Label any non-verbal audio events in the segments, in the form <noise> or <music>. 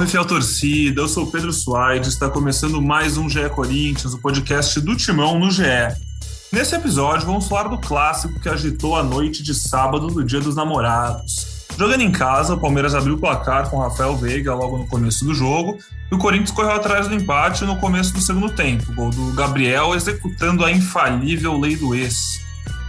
salve, fiel torcida! Eu sou Pedro Suaide, está começando mais um GE Corinthians, o podcast do Timão no GE. Nesse episódio, vamos falar do clássico que agitou a noite de sábado do Dia dos Namorados. Jogando em casa, o Palmeiras abriu o placar com Rafael Veiga logo no começo do jogo e o Corinthians correu atrás do empate no começo do segundo tempo, gol do Gabriel executando a infalível lei do ex.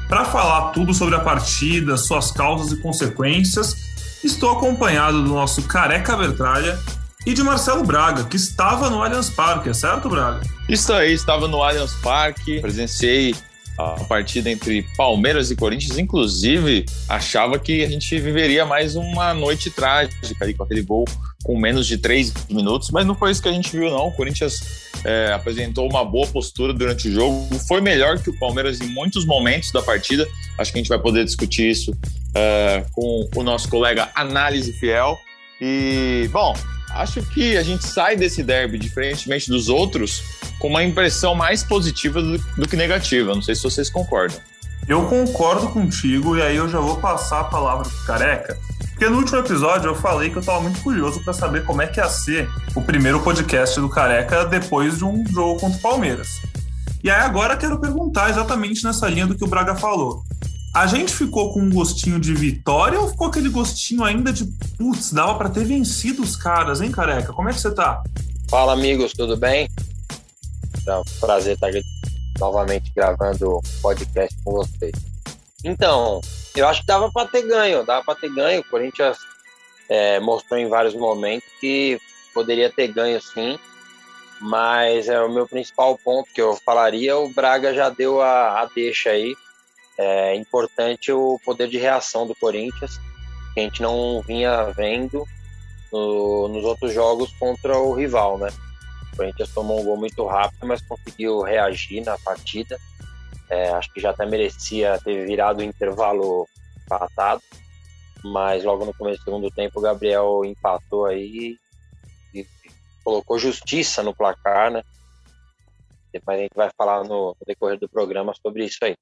Para falar tudo sobre a partida, suas causas e consequências, estou acompanhado do nosso Careca Bertralha e de Marcelo Braga, que estava no Allianz Parque, é certo, Braga? Isso aí, estava no Allianz Parque, presenciei a partida entre Palmeiras e Corinthians, inclusive achava que a gente viveria mais uma noite trágica ali com aquele gol com menos de três minutos, mas não foi isso que a gente viu não. O Corinthians é, apresentou uma boa postura durante o jogo, foi melhor que o Palmeiras em muitos momentos da partida. Acho que a gente vai poder discutir isso é, com o nosso colega Análise Fiel. E bom, acho que a gente sai desse derby, diferentemente dos outros, com uma impressão mais positiva do, do que negativa. Não sei se vocês concordam. Eu concordo contigo, e aí eu já vou passar a palavra pro Careca. Porque no último episódio eu falei que eu estava muito curioso para saber como é que ia ser o primeiro podcast do Careca depois de um jogo contra o Palmeiras. E aí agora quero perguntar exatamente nessa linha do que o Braga falou. A gente ficou com um gostinho de vitória ou ficou aquele gostinho ainda de putz, dava para ter vencido os caras, hein, careca? Como é que você tá? Fala, amigos, tudo bem? É um prazer estar novamente gravando podcast com vocês. Então, eu acho que dava para ter ganho, dava para ter ganho. O Corinthians é, mostrou em vários momentos que poderia ter ganho sim, mas é o meu principal ponto que eu falaria. O Braga já deu a, a deixa aí é importante o poder de reação do Corinthians, que a gente não vinha vendo no, nos outros jogos contra o rival, né? O Corinthians tomou um gol muito rápido, mas conseguiu reagir na partida. É, acho que já até merecia ter virado o intervalo empatado, mas logo no começo do segundo tempo o Gabriel empatou aí e colocou justiça no placar, né? Depois a gente vai falar no, no decorrer do programa sobre isso aí.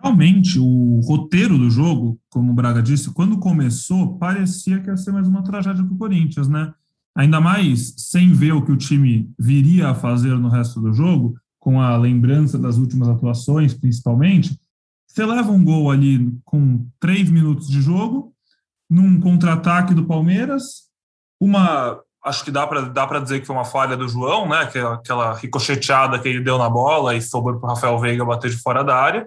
Realmente, o roteiro do jogo, como o Braga disse, quando começou, parecia que ia ser mais uma tragédia para o Corinthians, né? Ainda mais sem ver o que o time viria a fazer no resto do jogo, com a lembrança das últimas atuações, principalmente. Você leva um gol ali com três minutos de jogo, num contra-ataque do Palmeiras, uma. Acho que dá para dá dizer que foi uma falha do João, né? Aquela, aquela ricocheteada que ele deu na bola e sobrou para o Rafael Veiga bater de fora da área.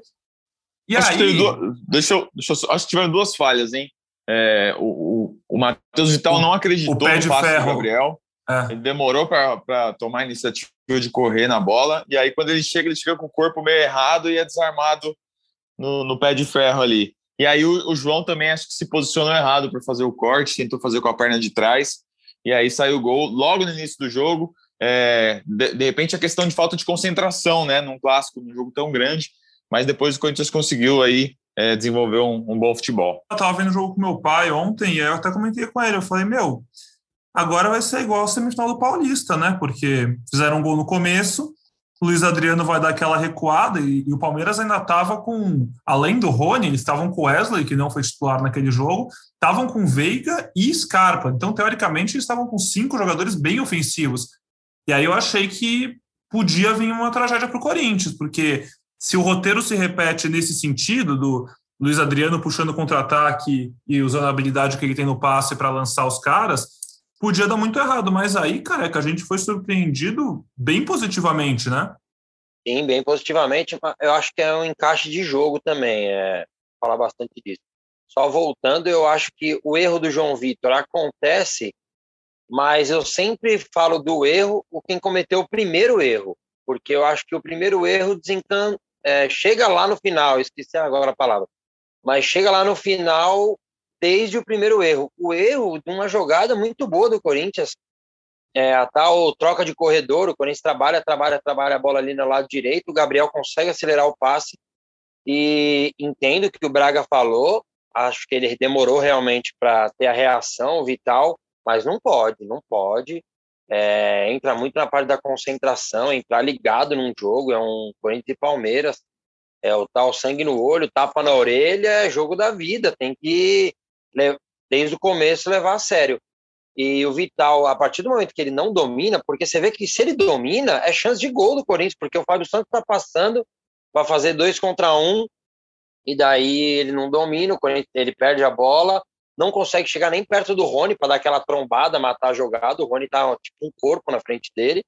E acho aí... Que duas, deixa, eu, deixa eu, acho que tiveram duas falhas, hein? É, o, o, o Matheus Vital não acreditou no passe ferro. do Gabriel. É. Ele demorou para tomar a iniciativa de correr na bola. E aí, quando ele chega, ele chega com o corpo meio errado e é desarmado no, no pé de ferro ali. E aí, o, o, João também acho que se posicionou errado para fazer o corte, tentou fazer com a perna de trás. E aí saiu o gol logo no início do jogo. É, de, de repente, a questão de falta de concentração, né? Num clássico, num jogo tão grande mas depois o Corinthians conseguiu aí é, desenvolver um, um, bom futebol. Eu tava vendo o jogo com meu pai ontem e eu até comentei com ele, eu falei, meu, agora vai ser igual a semifinal do Paulista, né? Porque fizeram um gol no começo, Luiz Adriano vai dar aquela recuada e, e o Palmeiras ainda estava com, além do Rony, eles estavam com Wesley, que não foi titular naquele jogo, estavam com Veiga e Scarpa. Então, teoricamente, eles estavam com cinco jogadores bem ofensivos. E aí eu achei que podia vir uma tragédia para o Corinthians, porque se o roteiro se repete nesse sentido, do Luiz Adriano puxando contra-ataque e usando a habilidade que ele tem no passe para lançar os caras, podia dar muito errado. Mas aí, careca, a gente foi surpreendido bem positivamente, né? Sim, bem positivamente. Eu acho que é um encaixe de jogo também, é, falar bastante disso. Só voltando, eu acho que o erro do João Vitor acontece, mas eu sempre falo do erro o quem cometeu o primeiro erro, porque eu acho que o primeiro erro desencanta, é, chega lá no final, esqueci agora a palavra, mas chega lá no final desde o primeiro erro. O erro de uma jogada muito boa do Corinthians, é, a tal troca de corredor, o Corinthians trabalha, trabalha, trabalha a bola ali no lado direito, o Gabriel consegue acelerar o passe e entendo que o Braga falou, acho que ele demorou realmente para ter a reação vital, mas não pode, não pode é, entra muito na parte da concentração, entrar ligado num jogo, é um Corinthians e Palmeiras, é o tal sangue no olho, tapa na orelha, é jogo da vida, tem que, desde o começo, levar a sério. E o Vital, a partir do momento que ele não domina, porque você vê que se ele domina, é chance de gol do Corinthians, porque o Fábio Santos está passando para fazer dois contra um, e daí ele não domina, o Corinthians, ele perde a bola, não consegue chegar nem perto do Rony para dar aquela trombada, matar a jogada. O Rony tá tipo um corpo na frente dele,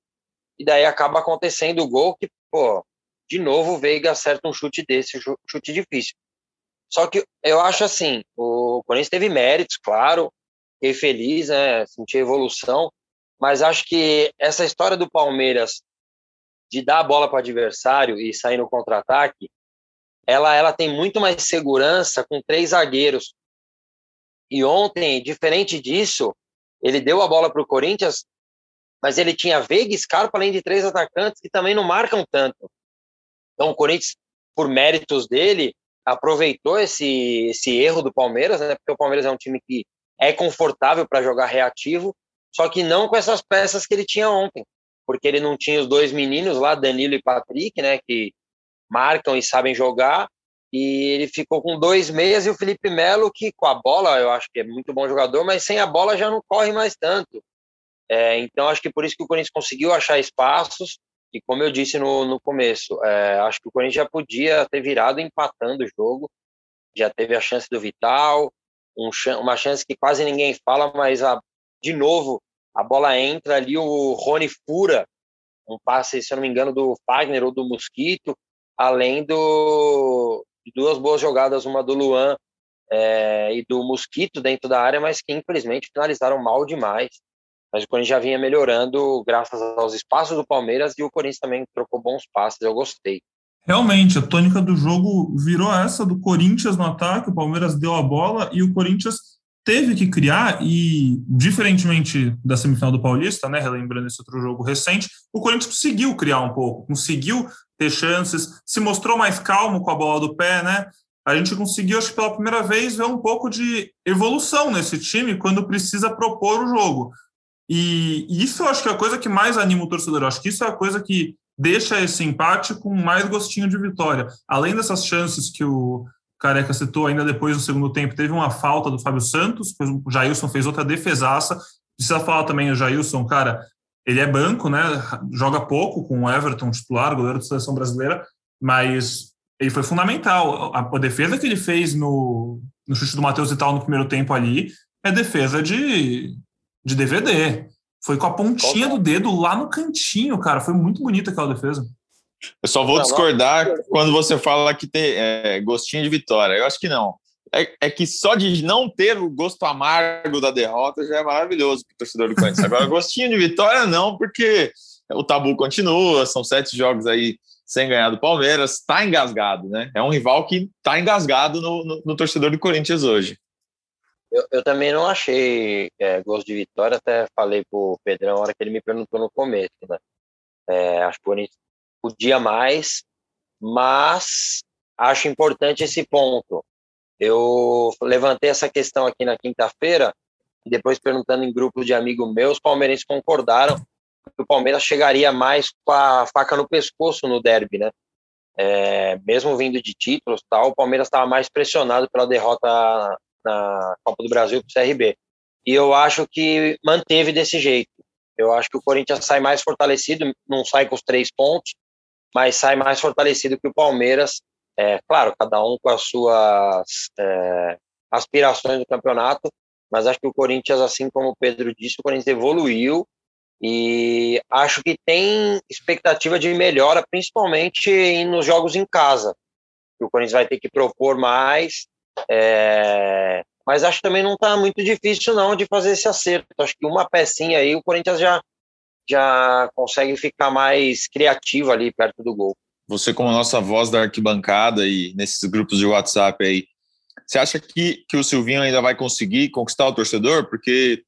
e daí acaba acontecendo o gol que, pô, de novo o Veiga acerta um chute desse, chute difícil. Só que eu acho assim, o Corinthians teve méritos, claro, fiquei feliz, né, senti evolução, mas acho que essa história do Palmeiras de dar a bola para o adversário e sair no contra-ataque, ela, ela tem muito mais segurança com três zagueiros. E ontem, diferente disso, ele deu a bola para o Corinthians, mas ele tinha Veiga e Scarpa, além de três atacantes que também não marcam tanto. Então, o Corinthians, por méritos dele, aproveitou esse, esse erro do Palmeiras, né? Porque o Palmeiras é um time que é confortável para jogar reativo, só que não com essas peças que ele tinha ontem, porque ele não tinha os dois meninos lá, Danilo e Patrick, né? Que marcam e sabem jogar, e ele ficou com dois meias e o Felipe Melo, que com a bola eu acho que é muito bom jogador, mas sem a bola já não corre mais tanto. É, então acho que por isso que o Corinthians conseguiu achar espaços e como eu disse no, no começo, é, acho que o Corinthians já podia ter virado empatando o jogo. Já teve a chance do Vital, um, uma chance que quase ninguém fala, mas a, de novo a bola entra ali, o Rony fura um passe, se eu não me engano, do Fagner ou do Mosquito, além do, de duas boas jogadas, uma do Luan é, e do Mosquito dentro da área, mas que infelizmente finalizaram mal demais mas o Corinthians já vinha melhorando graças aos espaços do Palmeiras e o Corinthians também trocou bons passes, eu gostei. Realmente, a tônica do jogo virou essa do Corinthians no ataque, o Palmeiras deu a bola e o Corinthians teve que criar e, diferentemente da semifinal do Paulista, né, relembrando esse outro jogo recente, o Corinthians conseguiu criar um pouco, conseguiu ter chances, se mostrou mais calmo com a bola do pé, né? A gente conseguiu, acho que pela primeira vez, ver um pouco de evolução nesse time quando precisa propor o jogo. E isso eu acho que é a coisa que mais anima o torcedor. Eu acho que isso é a coisa que deixa esse empate com mais gostinho de vitória. Além dessas chances que o Careca citou ainda depois do segundo tempo, teve uma falta do Fábio Santos, o Jailson fez outra defesaça. Precisa falar também o Jailson, cara, ele é banco, né? Joga pouco com o Everton titular, goleiro da seleção brasileira, mas ele foi fundamental. A, a defesa que ele fez no, no chute do Matheus e tal no primeiro tempo ali é defesa de de DVD. Foi com a pontinha do dedo lá no cantinho, cara. Foi muito bonita aquela defesa. Eu só vou discordar quando você fala que tem é, gostinho de vitória. Eu acho que não. É, é, que só de não ter o gosto amargo da derrota já é maravilhoso para o torcedor do Corinthians. Agora, <laughs> gostinho de vitória não, porque o tabu continua, são sete jogos aí sem ganhar do Palmeiras, está engasgado, né? É um rival que está engasgado no, no, no torcedor do Corinthians hoje. Eu, eu também não achei é, gosto de vitória, até falei pro Pedrão na hora que ele me perguntou no começo, né? É, acho que o Corinthians podia mais, mas acho importante esse ponto. Eu levantei essa questão aqui na quinta-feira e depois perguntando em grupo de amigos meus, palmeirenses concordaram que o Palmeiras chegaria mais com a faca no pescoço no derby, né? É, mesmo vindo de títulos, tal, o Palmeiras estava mais pressionado pela derrota na Copa do Brasil para o CRB. E eu acho que manteve desse jeito. Eu acho que o Corinthians sai mais fortalecido, não sai com os três pontos, mas sai mais fortalecido que o Palmeiras. É, claro, cada um com as suas é, aspirações do campeonato, mas acho que o Corinthians, assim como o Pedro disse, o Corinthians evoluiu e acho que tem expectativa de melhora, principalmente nos jogos em casa. O Corinthians vai ter que propor mais, é, mas acho que também não está muito difícil não de fazer esse acerto. Acho que uma pecinha aí o Corinthians já, já consegue ficar mais criativo ali perto do gol. Você como nossa voz da arquibancada e nesses grupos de WhatsApp aí, você acha que, que o Silvinho ainda vai conseguir conquistar o torcedor? Porque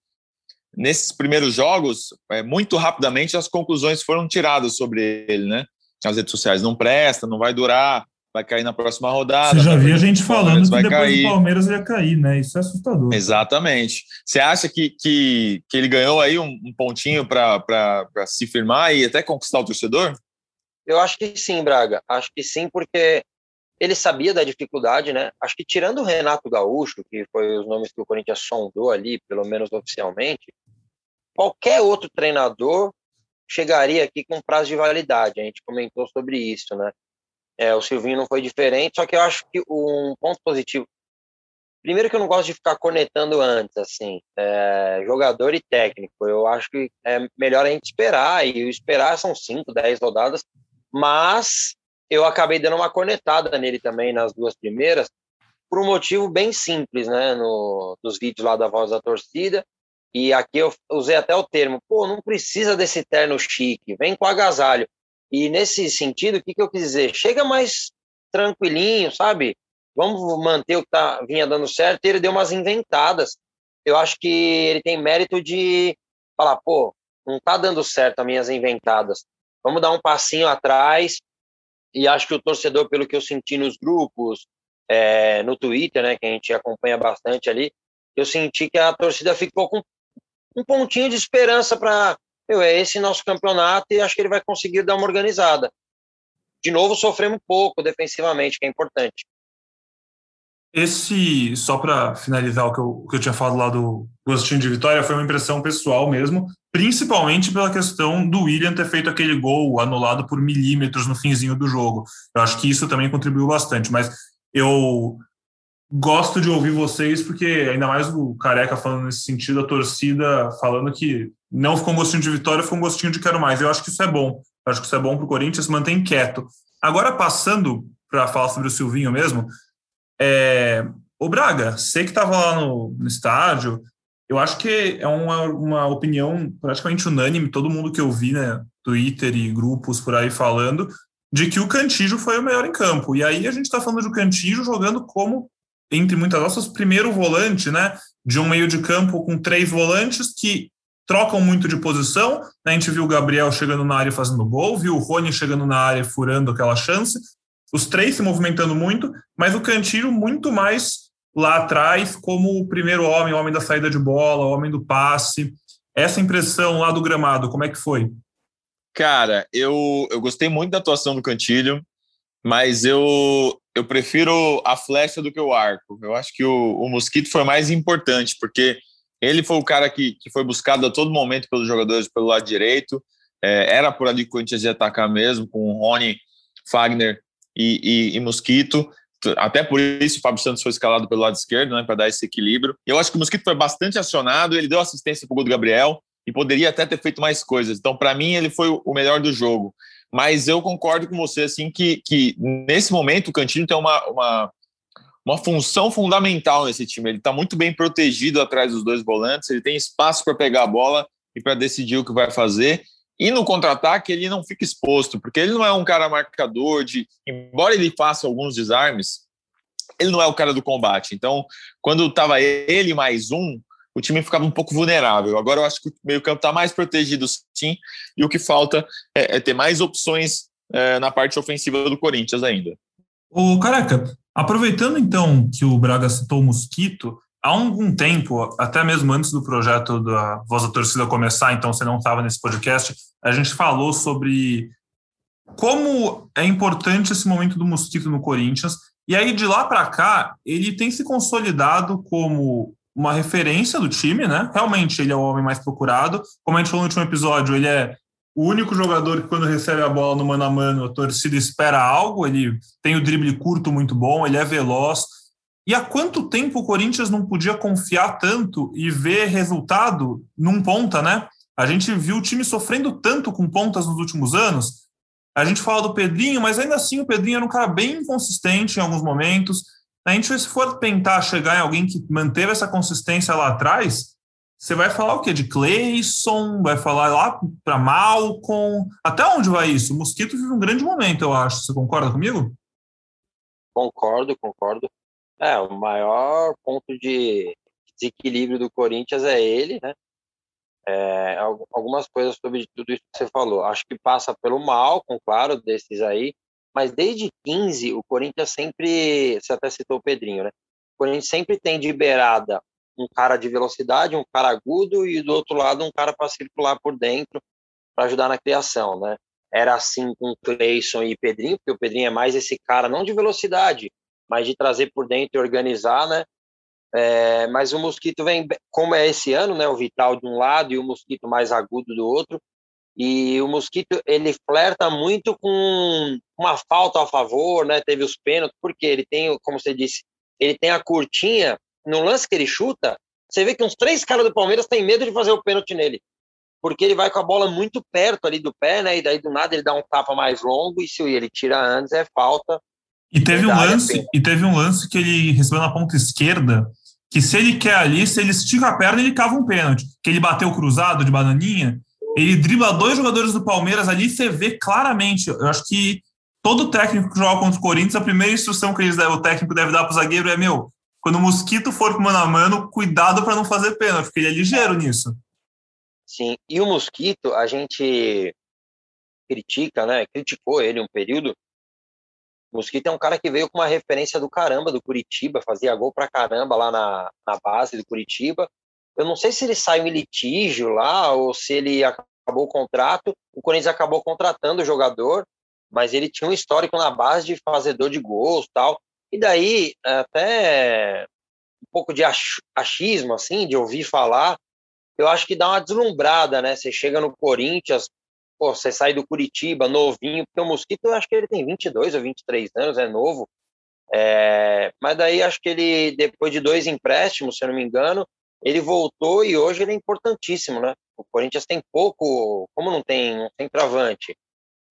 nesses primeiros jogos, é, muito rapidamente as conclusões foram tiradas sobre ele, né? Nas redes sociais, não presta, não vai durar, vai cair na próxima rodada. Você já viu a gente falando que depois cair. do Palmeiras ia cair, né? Isso é assustador. Exatamente. Você acha que, que, que ele ganhou aí um, um pontinho para se firmar e até conquistar o torcedor? Eu acho que sim, Braga. Acho que sim, porque ele sabia da dificuldade, né? Acho que tirando o Renato Gaúcho, que foi os nomes que o Corinthians sondou ali, pelo menos oficialmente, qualquer outro treinador chegaria aqui com prazo de validade. A gente comentou sobre isso, né? É, o Silvinho não foi diferente, só que eu acho que um ponto positivo. Primeiro que eu não gosto de ficar conectando antes, assim, é, jogador e técnico. Eu acho que é melhor a gente esperar, e esperar são 5, 10 rodadas, mas eu acabei dando uma conectada nele também nas duas primeiras, por um motivo bem simples, né, no, nos vídeos lá da Voz da Torcida, e aqui eu usei até o termo, pô, não precisa desse terno chique, vem com agasalho. E nesse sentido, o que, que eu quis dizer? Chega mais tranquilinho, sabe? Vamos manter o que tá, vinha dando certo. E ele deu umas inventadas. Eu acho que ele tem mérito de falar, pô, não tá dando certo as minhas inventadas. Vamos dar um passinho atrás. E acho que o torcedor, pelo que eu senti nos grupos, é, no Twitter, né, que a gente acompanha bastante ali, eu senti que a torcida ficou com um pontinho de esperança para é esse nosso campeonato e acho que ele vai conseguir dar uma organizada. De novo, sofremos pouco defensivamente, que é importante. Esse, só para finalizar o que, eu, o que eu tinha falado lá do gostinho de vitória, foi uma impressão pessoal mesmo, principalmente pela questão do William ter feito aquele gol anulado por milímetros no finzinho do jogo. Eu acho que isso também contribuiu bastante, mas eu gosto de ouvir vocês, porque ainda mais o Careca falando nesse sentido, a torcida falando que não ficou um gostinho de vitória, ficou um gostinho de quero mais. Eu acho que isso é bom. Eu acho que isso é bom para o Corinthians, mantém quieto. Agora, passando para falar sobre o Silvinho mesmo, é... o Braga, sei que estava lá no, no, estádio, eu acho que é uma, uma opinião praticamente unânime, todo mundo que eu vi, né, Twitter e grupos por aí falando, de que o Cantijo foi o melhor em campo. E aí a gente está falando do Cantijo jogando como entre muitas aspas, primeiro volante, né? De um meio de campo com três volantes que trocam muito de posição. A gente viu o Gabriel chegando na área fazendo gol, viu o Rony chegando na área furando aquela chance. Os três se movimentando muito, mas o Cantillo muito mais lá atrás, como o primeiro homem, o homem da saída de bola, o homem do passe. Essa impressão lá do gramado, como é que foi? Cara, eu, eu gostei muito da atuação do Cantilho, mas eu, eu prefiro a flecha do que o arco. Eu acho que o, o Mosquito foi mais importante, porque ele foi o cara que, que foi buscado a todo momento pelos jogadores pelo lado direito. É, era por ali que o Corinthians ia atacar mesmo, com o Rony, Fagner e, e, e, Mosquito. Até por isso o Fábio Santos foi escalado pelo lado esquerdo, né, para dar esse equilíbrio. Eu acho que o Mosquito foi bastante acionado, ele deu assistência para o gol do Gabriel e poderia até ter feito mais coisas. Então, para mim, ele foi o melhor do jogo. Mas eu concordo com você, assim, que, que nesse momento o Cantinho tem uma, uma, uma função fundamental nesse time. Ele está muito bem protegido atrás dos dois volantes, ele tem espaço para pegar a bola e para decidir o que vai fazer. E no contra-ataque ele não fica exposto, porque ele não é um cara marcador de. Embora ele faça alguns desarmes, ele não é o cara do combate. Então, quando estava ele mais um, o time ficava um pouco vulnerável. Agora eu acho que o meio-campo está mais protegido, sim, e o que falta é, é ter mais opções é, na parte ofensiva do Corinthians ainda. O Caraca, aproveitando então que o Braga citou o Mosquito, há algum tempo, até mesmo antes do projeto da Voz da Torcida começar, então você não estava nesse podcast, a gente falou sobre como é importante esse momento do Mosquito no Corinthians. E aí, de lá para cá, ele tem se consolidado como uma referência do time, né? Realmente ele é o homem mais procurado. Como a gente falou no último episódio, ele é o único jogador que, quando recebe a bola no mano a mano, a torcida espera algo. Ele tem o drible curto muito bom, ele é veloz. E há quanto tempo o Corinthians não podia confiar tanto e ver resultado num ponta, né? A gente viu o time sofrendo tanto com pontas nos últimos anos. A gente fala do Pedrinho, mas ainda assim o Pedrinho era um cara bem inconsistente em alguns momentos. A gente, se for tentar chegar em alguém que manteve essa consistência lá atrás, você vai falar o quê? De Clayson, vai falar lá para Malcolm. Até onde vai isso? O Mosquito vive um grande momento, eu acho. Você concorda comigo? Concordo, concordo. É, o maior ponto de desequilíbrio do Corinthians é ele, né? É, algumas coisas sobre tudo isso que você falou. Acho que passa pelo Malcolm, claro, desses aí mas desde 15 o Corinthians sempre, você até citou o Pedrinho, né? O Corinthians sempre tem de beirada um cara de velocidade, um cara agudo e do outro lado um cara para circular por dentro para ajudar na criação, né? Era assim com Cleison e Pedrinho, porque o Pedrinho é mais esse cara não de velocidade, mas de trazer por dentro e organizar, né? É, mas o mosquito vem, como é esse ano, né? O Vital de um lado e o mosquito mais agudo do outro. E o mosquito ele flerta muito com uma falta a favor, né? Teve os pênaltis, porque ele tem, como você disse, ele tem a curtinha. No lance que ele chuta, você vê que uns três caras do Palmeiras têm medo de fazer o pênalti nele porque ele vai com a bola muito perto ali do pé, né? E daí do nada ele dá um tapa mais longo e se ele tira antes é falta. E teve um lance, e teve um lance que ele recebeu na ponta esquerda, que se ele quer ali, se ele estica a perna, ele cava um pênalti. Que ele bateu cruzado de bananinha, ele dribla dois jogadores do Palmeiras ali, você vê claramente. Eu acho que todo técnico que joga contra o Corinthians, a primeira instrução que eles, o técnico deve dar para o zagueiro é: meu, quando o mosquito for com mano a mano, cuidado para não fazer pênalti, porque ele é ligeiro nisso. Sim, e o Mosquito, a gente critica, né? Criticou ele um período. Mosquito é um cara que veio com uma referência do caramba do Curitiba, fazia gol pra caramba lá na, na base do Curitiba. Eu não sei se ele saiu em litígio lá ou se ele acabou o contrato. O Corinthians acabou contratando o jogador, mas ele tinha um histórico na base de fazedor de gols tal. E daí, até um pouco de achismo, assim, de ouvir falar, eu acho que dá uma deslumbrada, né? Você chega no Corinthians, pô, você sai do Curitiba novinho, porque o Mosquito eu acho que ele tem 22 ou 23 anos, é novo. É, mas daí acho que ele, depois de dois empréstimos, se eu não me engano, ele voltou e hoje ele é importantíssimo, né? O Corinthians tem pouco, como não tem um centroavante,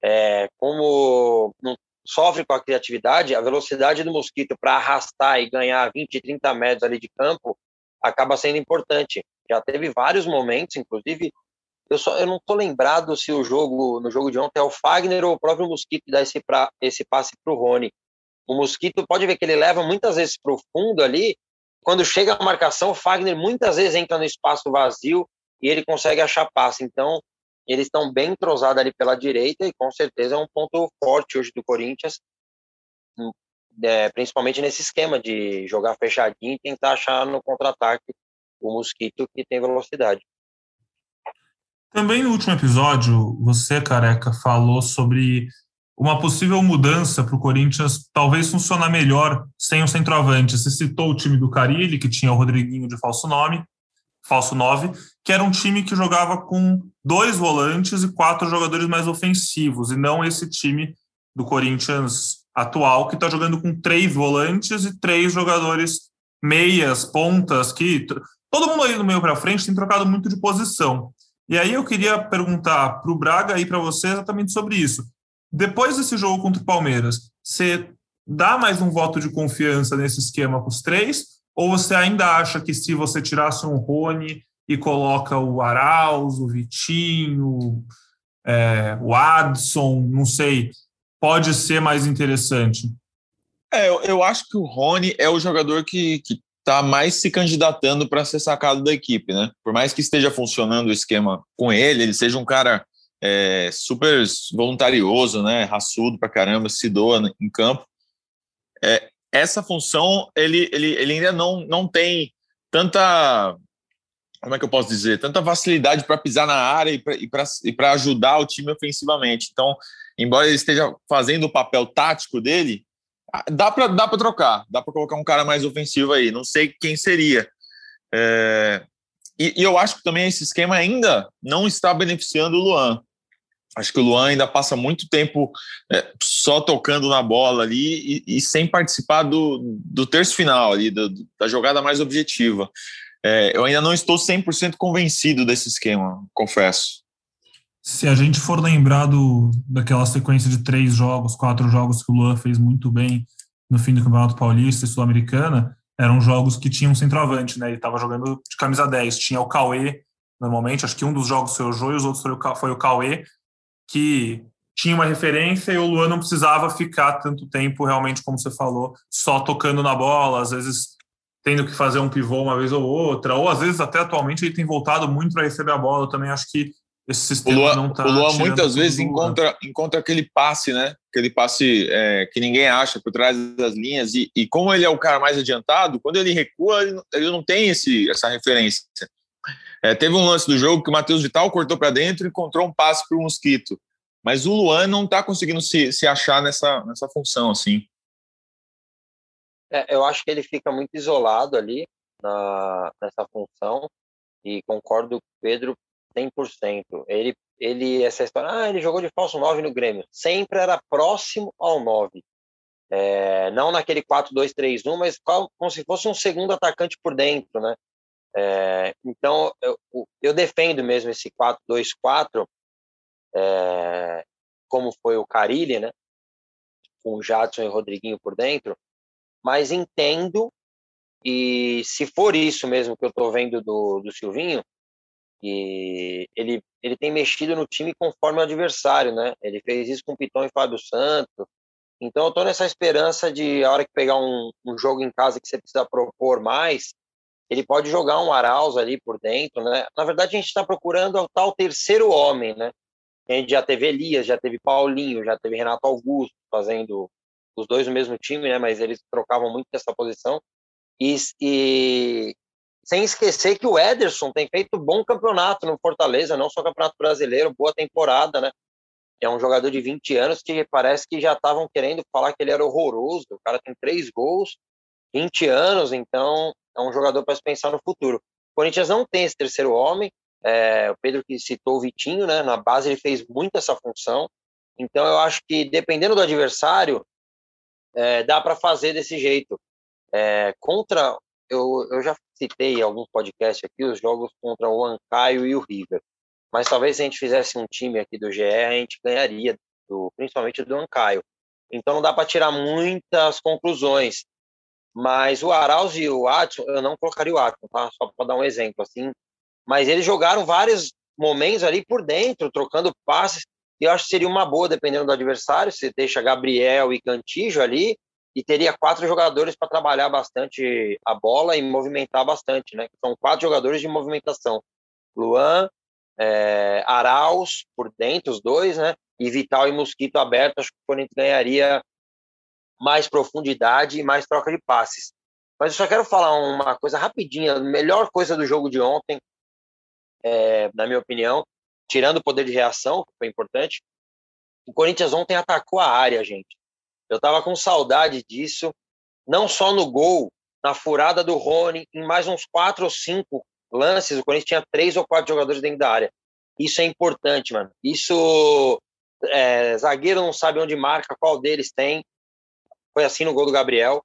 é, como não sofre com a criatividade, a velocidade do Mosquito para arrastar e ganhar 20, 30 metros ali de campo acaba sendo importante. Já teve vários momentos, inclusive, eu, só, eu não estou lembrado se o jogo, no jogo de ontem, é o Fagner ou o próprio Mosquito dá esse, pra, esse passe para o Rony. O Mosquito, pode ver que ele leva muitas vezes para o fundo ali, quando chega a marcação, o Fagner muitas vezes entra no espaço vazio e ele consegue achar passe. Então, eles estão bem entrosados ali pela direita e com certeza é um ponto forte hoje do Corinthians, hum, é, principalmente nesse esquema de jogar fechadinho e tentar achar no contra-ataque o mosquito que tem velocidade. Também no último episódio, você, Careca, falou sobre uma possível mudança para o Corinthians talvez funcionar melhor sem o centroavante. Você citou o time do Carilli, que tinha o Rodriguinho de falso nome, falso 9, que era um time que jogava com dois volantes e quatro jogadores mais ofensivos, e não esse time do Corinthians atual, que está jogando com três volantes e três jogadores meias, pontas, que todo mundo aí do meio para frente tem trocado muito de posição. E aí eu queria perguntar para o Braga e para você exatamente sobre isso. Depois desse jogo contra o Palmeiras, você dá mais um voto de confiança nesse esquema com os três? Ou você ainda acha que se você tirasse um Rony e coloca o Arauz, o Vitinho, é, o Adson, não sei, pode ser mais interessante? É, eu, eu acho que o Rony é o jogador que, que está mais se candidatando para ser sacado da equipe, né? Por mais que esteja funcionando o esquema com ele, ele seja um cara é, super voluntarioso, né? Raçudo pra caramba, se doa em campo. É, essa função ele, ele, ele ainda não, não tem tanta como é que eu posso dizer tanta facilidade para pisar na área e para ajudar o time ofensivamente. Então, embora ele esteja fazendo o papel tático dele, Dá para dá trocar, dá para colocar um cara mais ofensivo aí. Não sei quem seria. É, e, e, eu acho que também esse esquema ainda não está beneficiando o Luan. Acho que o Luan ainda passa muito tempo é, só tocando na bola ali e, e, sem participar do, do terço final ali, do, da jogada mais objetiva. É, eu ainda não estou 100% convencido desse esquema, confesso. Se a gente for lembrar do, daquela sequência de três jogos, quatro jogos que o Luan fez muito bem no fim do Campeonato Paulista e Sul-Americana, eram jogos que tinham centroavante, né? Ele estava jogando de camisa 10. Tinha o Cauê, normalmente, acho que um dos jogos foi o Jô e os outros foi o, foi o Cauê, que tinha uma referência e o Luan não precisava ficar tanto tempo, realmente, como você falou, só tocando na bola, às vezes tendo que fazer um pivô uma vez ou outra, ou às vezes até atualmente ele tem voltado muito para receber a bola. Eu também acho que esse sistema o Luan, não tá O Luan muitas vezes encontra, encontra aquele passe, né? Aquele passe é, que ninguém acha por trás das linhas. E, e, como ele é o cara mais adiantado, quando ele recua, ele, ele não tem esse, essa referência. É, teve um lance do jogo que o Matheus Vital cortou para dentro e encontrou um passe para o Mosquito. Mas o Luan não está conseguindo se, se achar nessa, nessa função, assim. É, eu acho que ele fica muito isolado ali na, nessa função e concordo com o Pedro 100%. Ele, ele, essa história, ah, ele jogou de falso 9 no Grêmio, sempre era próximo ao 9. É, não naquele 4-2-3-1, mas como se fosse um segundo atacante por dentro, né? É, então, eu, eu, defendo mesmo esse 4-2-4, é, como foi o Carilli, né? Com o Jadson e o Rodriguinho por dentro, mas entendo, e se for isso mesmo que eu estou vendo do, do Silvinho, e ele, ele tem mexido no time conforme o adversário, né? Ele fez isso com o Piton e Fábio Santos, então eu estou nessa esperança de, a hora que pegar um, um jogo em casa que você precisa propor mais, ele pode jogar um Arauz ali por dentro, né? Na verdade, a gente está procurando o tal terceiro homem, né? A gente já teve Elias, já teve Paulinho, já teve Renato Augusto fazendo os dois no mesmo time, né? Mas eles trocavam muito dessa posição. E, e sem esquecer que o Ederson tem feito bom campeonato no Fortaleza, não só campeonato brasileiro, boa temporada, né? É um jogador de 20 anos que parece que já estavam querendo falar que ele era horroroso. O cara tem três gols, 20 anos, então é um jogador para se pensar no futuro. O Corinthians não tem esse terceiro homem. É, o Pedro que citou o Vitinho, né? Na base ele fez muito essa função. Então eu acho que dependendo do adversário, é, dá para fazer desse jeito. É, contra, eu, eu já citei em alguns podcasts aqui os jogos contra o Ancaio e o River. Mas talvez se a gente fizesse um time aqui do GE, a gente ganharia, do, principalmente do Ancaio. Então não dá para tirar muitas conclusões. Mas o Arauz e o Adson, eu não colocaria o Adson, tá? Só para dar um exemplo assim. Mas eles jogaram vários momentos ali por dentro, trocando passes. E eu acho que seria uma boa, dependendo do adversário. Você deixa Gabriel e Cantijo ali, e teria quatro jogadores para trabalhar bastante a bola e movimentar bastante, né? São quatro jogadores de movimentação: Luan, é, Arauz por dentro, os dois, né? E Vital e Mosquito aberto. Acho que o Corinthians ganharia mais profundidade e mais troca de passes. Mas eu só quero falar uma coisa rapidinha. A melhor coisa do jogo de ontem, é, na minha opinião, tirando o poder de reação, que foi importante, o Corinthians ontem atacou a área, gente. Eu tava com saudade disso, não só no gol, na furada do Rony, em mais uns quatro ou cinco lances, o Corinthians tinha três ou quatro jogadores dentro da área. Isso é importante, mano. Isso, é, zagueiro não sabe onde marca, qual deles tem. Foi assim no gol do Gabriel.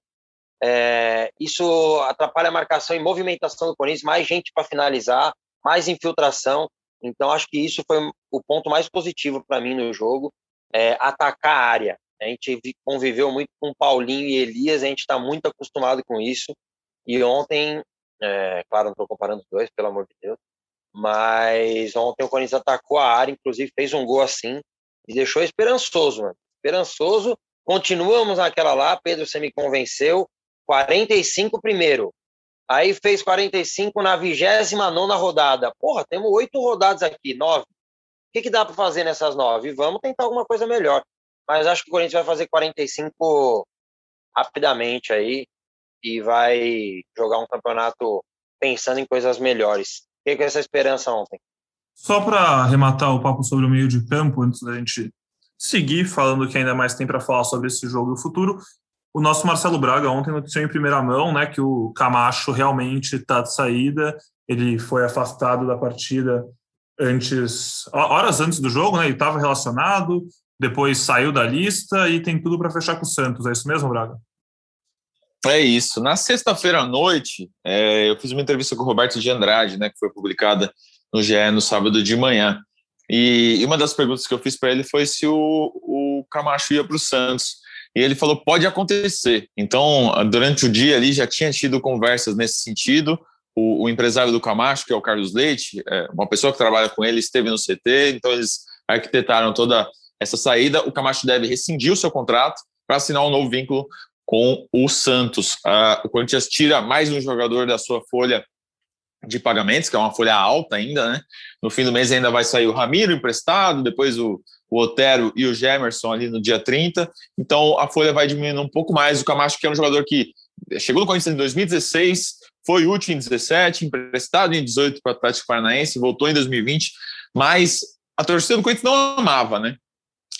É, isso atrapalha a marcação e movimentação do Corinthians, mais gente para finalizar, mais infiltração. Então, acho que isso foi o ponto mais positivo para mim no jogo, é, atacar a área. A gente conviveu muito com Paulinho e Elias, a gente está muito acostumado com isso. E ontem, é, claro, não estou comparando os dois, pelo amor de Deus, mas ontem o Corinthians atacou a área, inclusive fez um gol assim, e deixou esperançoso, mano. Esperançoso Continuamos naquela lá, Pedro, você me convenceu. 45 primeiro. Aí fez 45 na 29 rodada. Porra, temos oito rodadas aqui, nove. O que, que dá para fazer nessas nove? Vamos tentar alguma coisa melhor. Mas acho que o Corinthians vai fazer 45 rapidamente aí e vai jogar um campeonato pensando em coisas melhores. O que é essa esperança ontem? Só para arrematar o papo sobre o meio de campo, antes da gente seguir falando que ainda mais tem para falar sobre esse jogo e o futuro. O nosso Marcelo Braga ontem noticiou em primeira mão né, que o Camacho realmente está de saída. Ele foi afastado da partida antes, horas antes do jogo, né? Ele estava relacionado, depois saiu da lista e tem tudo para fechar com o Santos. É isso mesmo, Braga? É isso. Na sexta-feira à noite, é, eu fiz uma entrevista com o Roberto de Andrade, né, que foi publicada no GE no sábado de manhã. E uma das perguntas que eu fiz para ele foi se o, o Camacho ia para o Santos. E ele falou: pode acontecer. Então, durante o dia ali já tinha tido conversas nesse sentido. O, o empresário do Camacho, que é o Carlos Leite, é uma pessoa que trabalha com ele, esteve no CT, então eles arquitetaram toda essa saída. O Camacho deve rescindir o seu contrato para assinar um novo vínculo com o Santos. Uh, o Corinthians tira mais um jogador da sua folha de pagamentos, que é uma folha alta ainda, né? No fim do mês ainda vai sair o Ramiro emprestado, depois o, o Otero e o Gemerson ali no dia 30. Então a folha vai diminuindo um pouco mais. O Camacho, que é um jogador que chegou no Corinthians em 2016, foi útil em 17, emprestado em 18 para o Atlético Paranaense, voltou em 2020, mas a torcida do Corinthians não amava, né?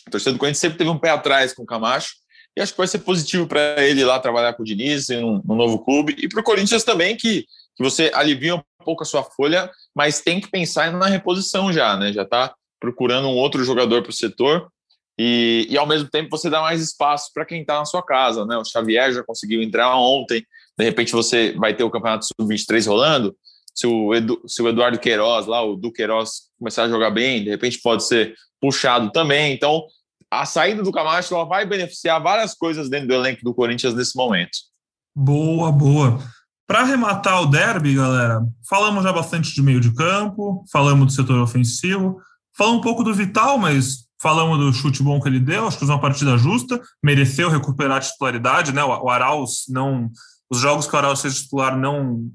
A torcida do Corinthians sempre teve um pé atrás com o Camacho. E acho que vai ser positivo para ele lá trabalhar com o Diniz em um, um novo clube. E para o Corinthians também, que que você alivia um pouco a sua folha, mas tem que pensar na reposição já, né? Já está procurando um outro jogador para o setor e, e, ao mesmo tempo você dá mais espaço para quem está na sua casa, né? O Xavier já conseguiu entrar ontem, de repente você vai ter o Campeonato Sub-23 rolando, se o, Edu, se o Eduardo Queiroz, lá, o Du Queiroz, começar a jogar bem, de repente pode ser puxado também. Então, a saída do Camacho ela vai beneficiar várias coisas dentro do elenco do Corinthians nesse momento. Boa, boa. Para arrematar o derby, galera, falamos já bastante de meio de campo, falamos do setor ofensivo, falamos um pouco do Vital, mas falamos do chute bom que ele deu, acho que foi uma partida justa, mereceu recuperar a titularidade, né? O Arauz não. Os jogos que o Arauz fez titular não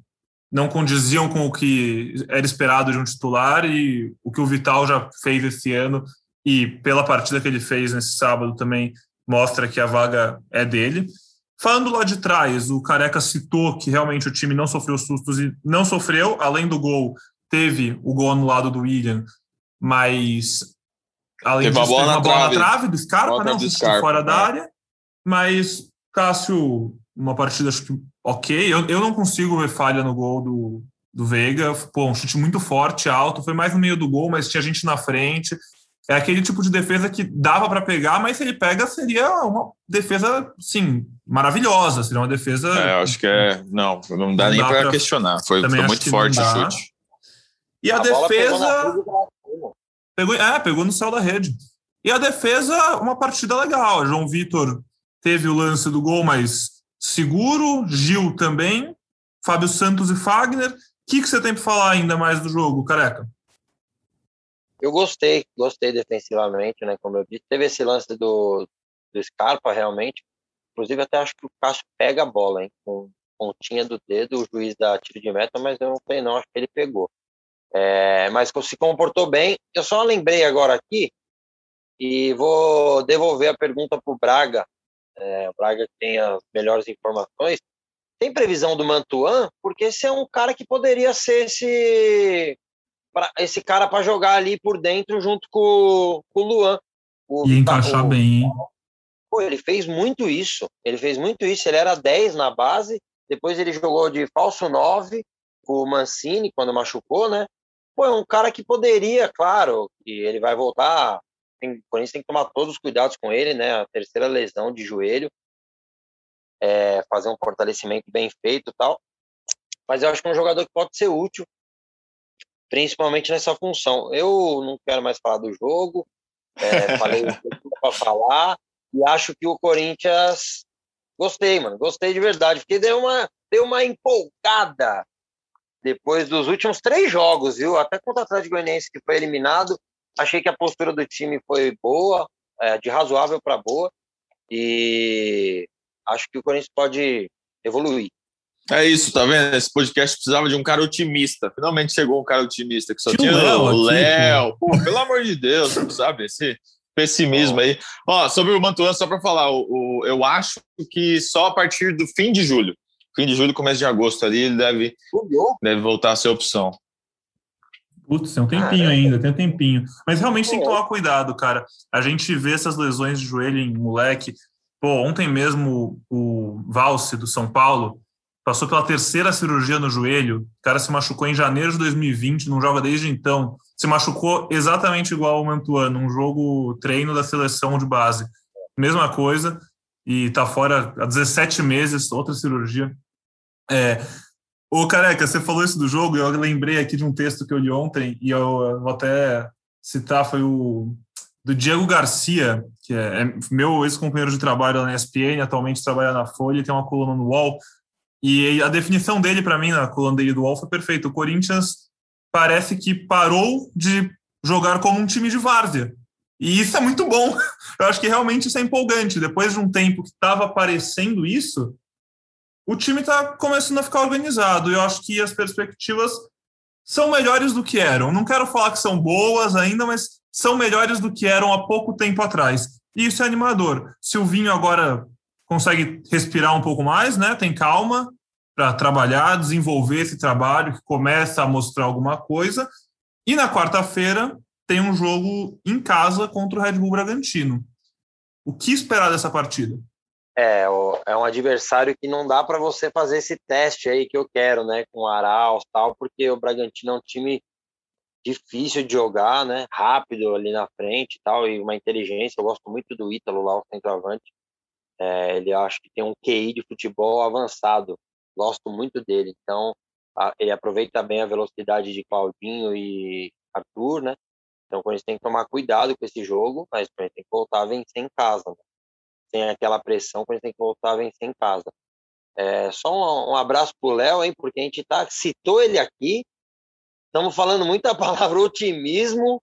não condiziam com o que era esperado de um titular e o que o Vital já fez esse ano e pela partida que ele fez nesse sábado também mostra que a vaga é dele. Falando lá de trás, o Careca citou que realmente o time não sofreu sustos e não sofreu, além do gol, teve o gol anulado do William, mas além teve disso, uma bola, teve uma na, bola trave. na trave do Scarpa, né? Um fora da área, mas Cássio, uma partida acho que ok. Eu, eu não consigo ver falha no gol do, do Veiga. Pô, um chute muito forte, alto. Foi mais no meio do gol, mas tinha gente na frente. É aquele tipo de defesa que dava para pegar, mas se ele pega, seria uma defesa, sim, maravilhosa. Seria uma defesa. É, eu acho que é. Não, não dá Não nem para pra- questionar. Foi, foi muito forte o chute. E a, na defesa. Pegou, é, pegou no céu da rede. E a defesa, uma partida legal. João Vitor teve o lance do gol, mas seguro. Gil também. Fábio Santos e Fagner. O que, que você tem para falar ainda mais do jogo, careca? Eu gostei, gostei defensivamente, né? Como eu disse, teve esse lance do, do Scarpa, realmente. Inclusive, até acho que o Cássio pega a bola, hein? Com pontinha do dedo, o juiz dá tiro de meta, mas eu não sei, não, acho que ele pegou. É, mas se comportou bem. Eu só lembrei agora aqui e vou devolver a pergunta para o Braga. É, o Braga que tem as melhores informações. Tem previsão do Mantuan? Porque esse é um cara que poderia ser esse pra, esse cara para jogar ali por dentro junto com, com o Luan. O, Ia encaixar o- bem? Pô, ele fez muito isso. Ele fez muito isso. Ele era 10 na base, depois ele jogou de falso 9 com o Mancini quando machucou, né? Pô, é um cara que poderia, claro, que ele vai voltar. Tem, o Corinthians tem que tomar todos os cuidados com ele, né? A terceira lesão de joelho. É, fazer um fortalecimento bem feito e tal. Mas eu acho que é um jogador que pode ser útil, principalmente nessa função. Eu não quero mais falar do jogo, é, falei <laughs> o que para falar, e acho que o Corinthians. Gostei, mano, gostei de verdade, porque deu uma, deu uma empolgada depois dos últimos três jogos, viu? Até contra o Atlético Goianiense, que foi eliminado, achei que a postura do time foi boa, é, de razoável para boa, e acho que o Corinthians pode evoluir. É isso, tá vendo? Esse podcast precisava de um cara otimista. Finalmente chegou um cara otimista que só Tinha tinha, o Léo o aqui, Léo. Pô, pelo amor de Deus, sabe? Esse pessimismo aí. Ó, sobre o Mantuan, só para falar, o, o- eu acho que só a partir do fim de julho, fim de julho, começo de agosto ali, ele deve, deve voltar a ser opção. Putz, tem um tempinho Caramba. ainda, tem um tempinho. Mas realmente tem que tomar cuidado, cara. A gente vê essas lesões de joelho em moleque. Pô, ontem mesmo o Valse do São Paulo passou pela terceira cirurgia no joelho. O cara se machucou em janeiro de 2020, não joga desde então. Se machucou exatamente igual ao Mantuan, num jogo treino da seleção de base. Mesma coisa, e tá fora há 17 meses, outra cirurgia. É, Ô, Careca, você falou isso do jogo, eu lembrei aqui de um texto que eu li ontem, e eu vou até citar, foi o do Diego Garcia, que é, é meu ex-companheiro de trabalho na ESPN, atualmente trabalha na Folha, tem uma coluna no UOL, e a definição dele para mim na coluna dele do UOL foi perfeita. O Corinthians parece que parou de jogar como um time de várzea. E isso é muito bom. <laughs> Eu acho que realmente isso é empolgante. Depois de um tempo que estava aparecendo isso, o time está começando a ficar organizado. Eu acho que as perspectivas são melhores do que eram. Não quero falar que são boas ainda, mas são melhores do que eram há pouco tempo atrás. E isso é animador. Silvinho agora consegue respirar um pouco mais, né? Tem calma para trabalhar, desenvolver esse trabalho que começa a mostrar alguma coisa. E na quarta-feira tem um jogo em casa contra o Red Bull Bragantino. O que esperar dessa partida? É, é um adversário que não dá para você fazer esse teste aí que eu quero, né, com o Arauz tal, porque o Bragantino é um time difícil de jogar, né, rápido ali na frente tal, e uma inteligência. Eu gosto muito do Ítalo lá, o centroavante. É, ele acho que tem um QI de futebol avançado. Gosto muito dele. Então, a, ele aproveita bem a velocidade de Claudinho e Arthur, né? Então, a gente tem que tomar cuidado com esse jogo, mas a gente tem que voltar a vencer em casa. Né? Sem aquela pressão, a gente tem que voltar a vencer em casa. É, só um, um abraço para o Léo, hein, porque a gente tá, citou ele aqui. Estamos falando muita <laughs> palavra otimismo,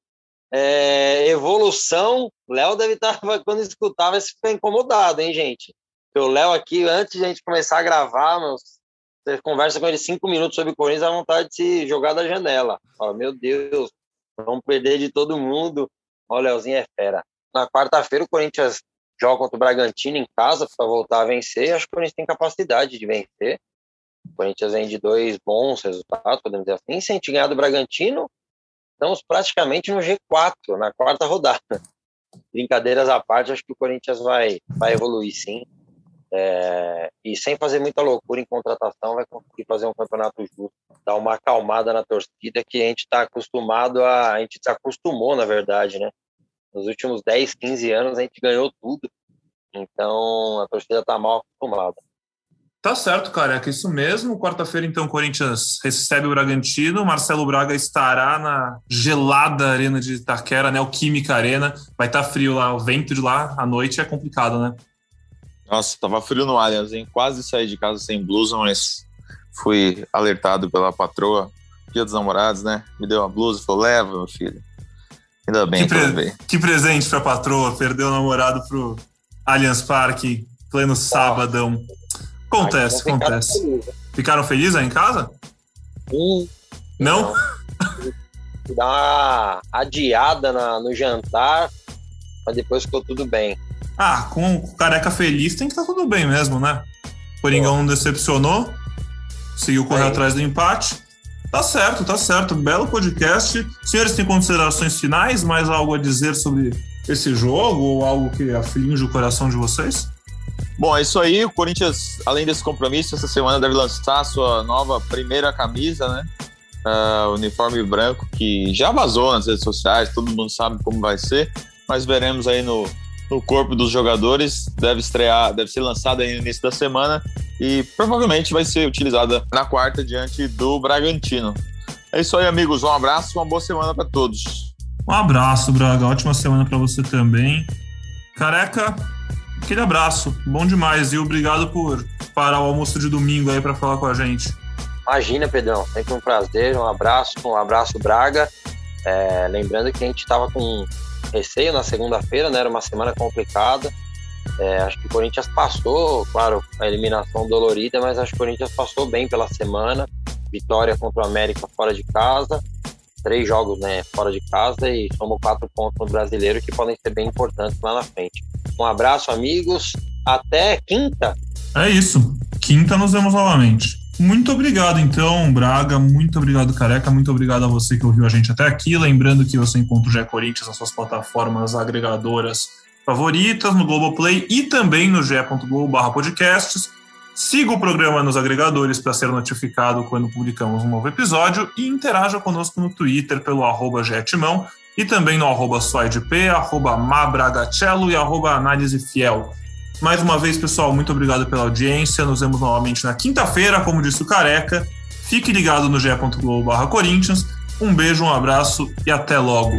é, evolução. Léo deve estar, tá, <laughs> quando escutava, se ficar incomodado, hein, gente? o Léo aqui, antes de a gente começar a gravar, meus, você conversa com ele cinco minutos sobre Corinthians, dá vontade de se jogar da janela. Fala, meu Deus, Vamos perder de todo mundo. O Leozinho é fera. Na quarta-feira, o Corinthians joga contra o Bragantino em casa para voltar a vencer. Acho que o Corinthians tem capacidade de vencer. O Corinthians vem de dois bons resultados, podemos dizer assim. Se a gente ganhar do Bragantino, estamos praticamente no G4, na quarta rodada. Brincadeiras à parte, acho que o Corinthians vai, vai evoluir sim. É, e sem fazer muita loucura em contratação, vai conseguir fazer um campeonato justo, dar uma acalmada na torcida que a gente está acostumado a. A gente se acostumou, na verdade, né? Nos últimos 10, 15 anos a gente ganhou tudo. Então a torcida está mal acostumada. Tá certo, cara, é que isso mesmo. Quarta-feira, então, o Corinthians recebe o Bragantino. Marcelo Braga estará na gelada arena de Itaquera, né? O Química Arena. Vai estar tá frio lá, o vento de lá à noite é complicado, né? Nossa, tava frio no Allianz, hein? Quase saí de casa sem blusa, mas fui alertado pela patroa, dia dos namorados, né? Me deu uma blusa, falou, leva, meu filho. Ainda bem que, pre que presente pra patroa, perdeu o namorado pro Allianz Parque, pleno sábadão. Acontece, acontece. Feliz. Ficaram felizes aí em casa? Sim. Não? Dá uma adiada na, no jantar, mas depois ficou tudo bem. Ah, com o careca feliz tem que estar tá tudo bem mesmo, né? Coringão não decepcionou, seguiu correr atrás do empate. Tá certo, tá certo. Belo podcast. Senhores, têm considerações finais? Mais algo a dizer sobre esse jogo ou algo que aflige o coração de vocês? Bom, é isso aí. O Corinthians, além desse compromisso, essa semana deve lançar a sua nova primeira camisa, né? Uh, uniforme branco, que já vazou nas redes sociais, todo mundo sabe como vai ser, mas veremos aí no, no corpo dos jogadores, deve estrear, deve ser lançada no início da semana e provavelmente vai ser utilizada na quarta diante do Bragantino. É isso aí, amigos. Um abraço, uma boa semana para todos. Um abraço, Braga. Ótima semana para você também. Careca, aquele abraço. Bom demais e obrigado por parar o almoço de domingo aí para falar com a gente. Imagina, Pedrão. Sempre um prazer. Um abraço, um abraço, Braga. É, lembrando que a gente estava com receio na segunda-feira, né? Era uma semana complicada. É, acho que o Corinthians passou, claro, a eliminação dolorida, mas acho que o Corinthians passou bem pela semana. Vitória contra o América fora de casa, três jogos né, fora de casa e somou quatro pontos no brasileiro que podem ser bem importantes lá na frente. Um abraço, amigos. Até quinta. É isso. Quinta nos vemos novamente. Muito obrigado, então, Braga. Muito obrigado, Careca. Muito obrigado a você que ouviu a gente até aqui. Lembrando que você encontra o Gé Corinthians nas suas plataformas agregadoras favoritas, no Globoplay e também no ge.globo/podcasts. Siga o programa nos agregadores para ser notificado quando publicamos um novo episódio e interaja conosco no Twitter pelo arroba Getimão e também no arroba arroba Mabragacello e arroba Análise Fiel. Mais uma vez, pessoal, muito obrigado pela audiência. Nos vemos novamente na quinta-feira, como disse o Careca. Fique ligado no ge.globo Corinthians. Um beijo, um abraço e até logo.